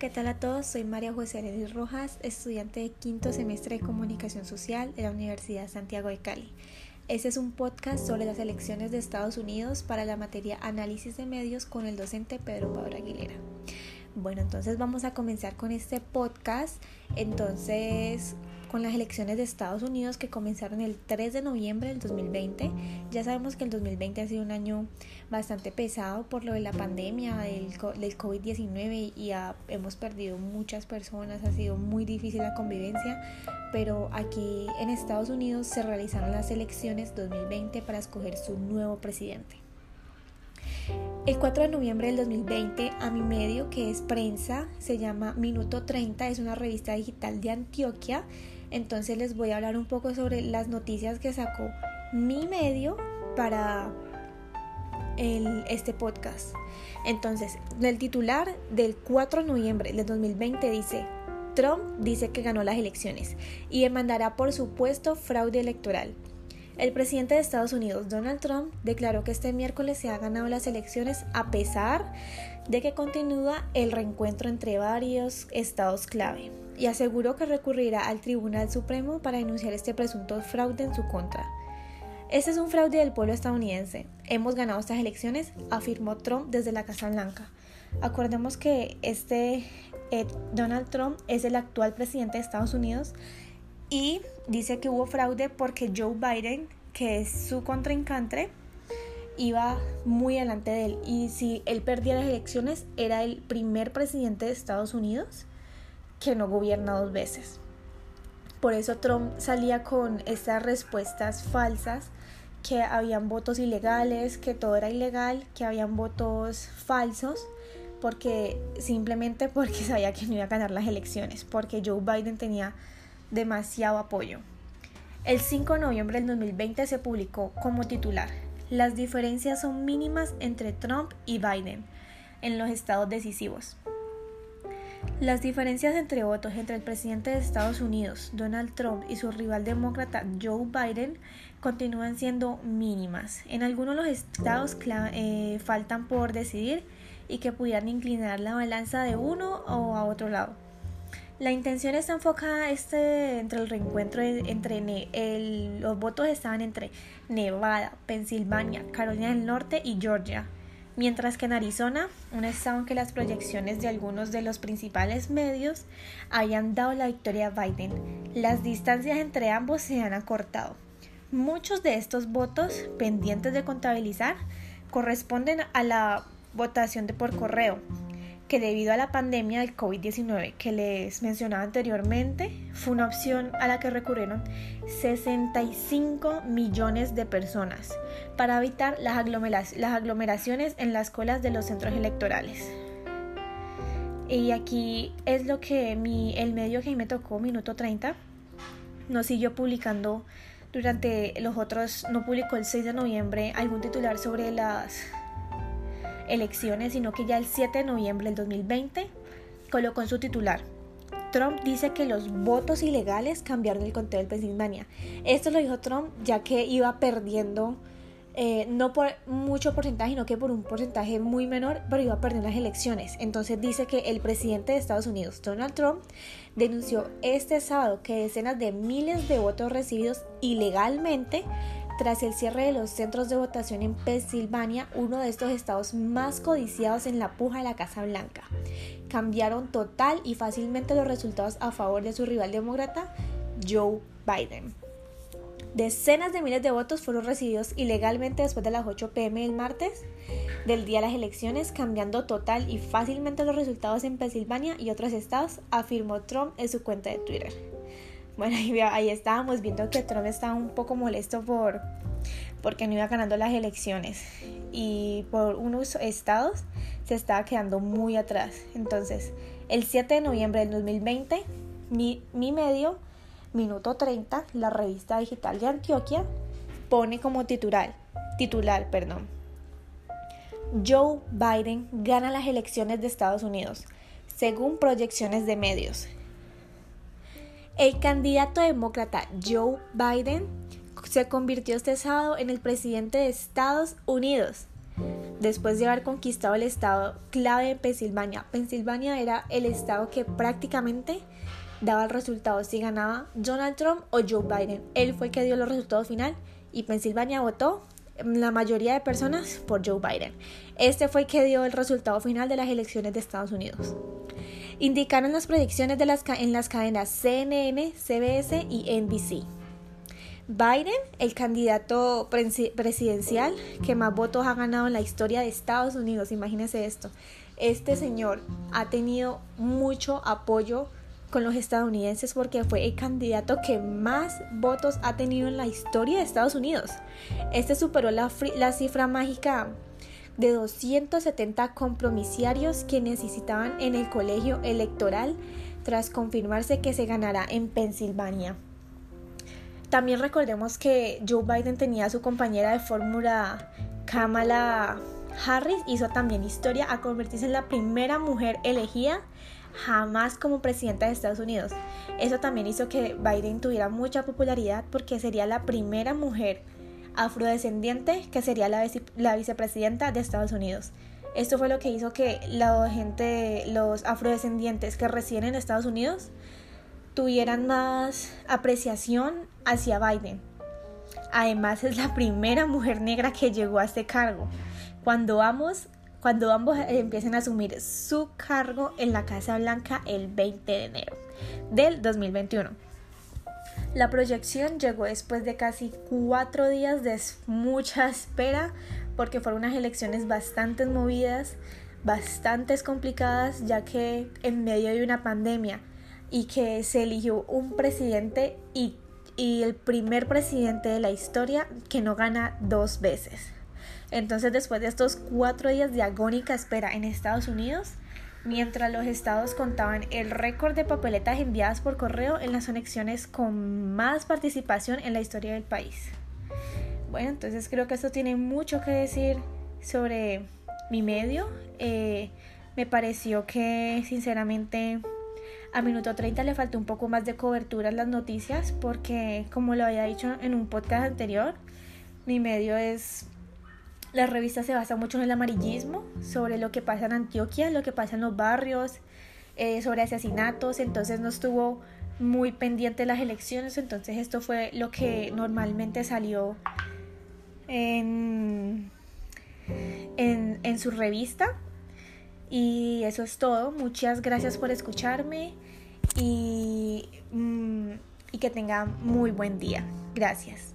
¿qué tal a todos? Soy María José Arelis Rojas, estudiante de quinto semestre de Comunicación Social de la Universidad Santiago de Cali. Este es un podcast sobre las elecciones de Estados Unidos para la materia Análisis de Medios con el docente Pedro Pablo Aguilera. Bueno, entonces vamos a comenzar con este podcast. Entonces, con las elecciones de Estados Unidos que comenzaron el 3 de noviembre del 2020. Ya sabemos que el 2020 ha sido un año bastante pesado por lo de la pandemia del, del COVID-19 y hemos perdido muchas personas, ha sido muy difícil la convivencia, pero aquí en Estados Unidos se realizaron las elecciones 2020 para escoger su nuevo presidente. El 4 de noviembre del 2020, a mi medio, que es prensa, se llama Minuto 30, es una revista digital de Antioquia. Entonces les voy a hablar un poco sobre las noticias que sacó mi medio para este podcast. Entonces, el titular del 4 de noviembre del 2020 dice, Trump dice que ganó las elecciones y demandará por supuesto fraude electoral. El presidente de Estados Unidos, Donald Trump, declaró que este miércoles se ha ganado las elecciones a pesar de que continúa el reencuentro entre varios estados clave y aseguró que recurrirá al Tribunal Supremo para denunciar este presunto fraude en su contra. Este es un fraude del pueblo estadounidense. Hemos ganado estas elecciones, afirmó Trump desde la Casa Blanca. Acordemos que este eh, Donald Trump es el actual presidente de Estados Unidos y dice que hubo fraude porque Joe Biden, que es su contrincante, iba muy delante de él. Y si él perdía las elecciones, era el primer presidente de Estados Unidos que no gobierna dos veces. Por eso Trump salía con estas respuestas falsas, que habían votos ilegales, que todo era ilegal, que habían votos falsos, porque simplemente porque sabía que no iba a ganar las elecciones, porque Joe Biden tenía demasiado apoyo. El 5 de noviembre del 2020 se publicó como titular, las diferencias son mínimas entre Trump y Biden en los estados decisivos. Las diferencias entre votos entre el presidente de Estados Unidos, Donald Trump, y su rival demócrata, Joe Biden, continúan siendo mínimas. En algunos los estados eh, faltan por decidir y que pudieran inclinar la balanza de uno o a otro lado. La intención está enfocada este, entre el reencuentro entre los votos estaban entre Nevada, Pensilvania, Carolina del Norte y Georgia, mientras que en Arizona, un estado en que las proyecciones de algunos de los principales medios hayan dado la victoria a Biden, las distancias entre ambos se han acortado. Muchos de estos votos pendientes de contabilizar corresponden a la votación de por correo, que debido a la pandemia del COVID-19 que les mencionaba anteriormente, fue una opción a la que recurrieron 65 millones de personas para evitar las, aglomeraciones en las colas de los centros electorales. Y aquí es lo que el medio que me tocó, minuto 30, no siguió publicando durante los otros, no publicó el 6 de noviembre algún titular sobre las elecciones, sino que ya el 7 de noviembre del 2020 colocó en su titular. Trump dice que los votos ilegales cambiaron el conteo del Pensilvania. Esto lo dijo Trump ya que iba perdiendo, eh, no por mucho porcentaje, sino que por un porcentaje muy menor, pero iba perdiendo las elecciones. Entonces dice que el presidente de Estados Unidos, Donald Trump, denunció este sábado que decenas de miles de votos recibidos ilegalmente tras el cierre de los centros de votación en Pensilvania, uno de estos estados más codiciados en la puja de la Casa Blanca, cambiaron total y fácilmente los resultados a favor de su rival demócrata, Joe Biden. Decenas de miles de votos fueron recibidos ilegalmente después de las 8 pm del martes del día de las elecciones, cambiando total y fácilmente los resultados en Pensilvania y otros estados, afirmó Trump en su cuenta de Twitter. Bueno, ahí, estábamos viendo que Trump estaba un poco molesto por porque no iba ganando las elecciones y por unos estados se estaba quedando muy atrás. Entonces, el 7 de noviembre del 2020, mi, mi medio, Minuto 30, la revista digital de Antioquia, pone como titular, titular, perdón, Joe Biden gana las elecciones de Estados Unidos, según proyecciones de medios. El candidato demócrata Joe Biden se convirtió este sábado en el presidente de Estados Unidos. después de haber conquistado el estado clave de Pensilvania. Pensilvania era el estado que prácticamente daba el resultado si ganaba Donald Trump o Joe Biden. Él fue el que dio los resultados final y Pensilvania votó la mayoría de personas por Joe Biden. Este fue el que dio el resultado final de las elecciones de Estados Unidos. Indicaron las predicciones de las, en las cadenas CNN, CBS y NBC. Biden, el candidato presidencial que más votos ha ganado en la historia de Estados Unidos, imagínense esto. Este señor ha tenido mucho apoyo con los estadounidenses porque fue el candidato que más votos ha tenido en la historia de Estados Unidos. Este superó la, la cifra mágica de 270 compromisiarios que necesitaban en el colegio electoral tras confirmarse que se ganará en Pensilvania. También recordemos que Joe Biden tenía a su compañera de fórmula Kamala Harris, hizo también historia a convertirse en la primera mujer elegida jamás como presidenta de Estados Unidos. Eso también hizo que Biden tuviera mucha popularidad porque sería la primera mujer afrodescendiente que sería la, vicepresidenta de Estados Unidos. Esto fue lo que hizo que la gente, los afrodescendientes que residen en Estados Unidos tuvieran más apreciación hacia Biden. Además es la primera mujer negra que llegó a este cargo. Cuando ambos, cuando ambos empiecen a asumir su cargo en la Casa Blanca el 20 de enero del 2021. La proyección llegó después de casi cuatro días de mucha espera porque fueron unas elecciones bastante movidas, bastante complicadas, ya que en medio de una pandemia y que se eligió un presidente y, el primer presidente de la historia que no gana dos veces. Entonces después de estos cuatro días de agónica espera en Estados Unidos, mientras los estados contaban el récord de papeletas enviadas por correo en las elecciones con más participación en la historia del país. Bueno, entonces creo que esto tiene mucho que decir sobre mi medio. Eh, me pareció que sinceramente a minuto 30 le faltó un poco más de cobertura las noticias porque, como lo había dicho en un podcast anterior, mi medio es... La revista se basa mucho en el amarillismo, sobre lo que pasa en Antioquia, lo que pasa en los barrios, eh, sobre asesinatos, entonces no estuvo muy pendiente las elecciones, entonces esto fue lo que normalmente salió en, en, en su revista y eso es todo. Muchas gracias por escucharme y, mm, y que tengan muy buen día. Gracias.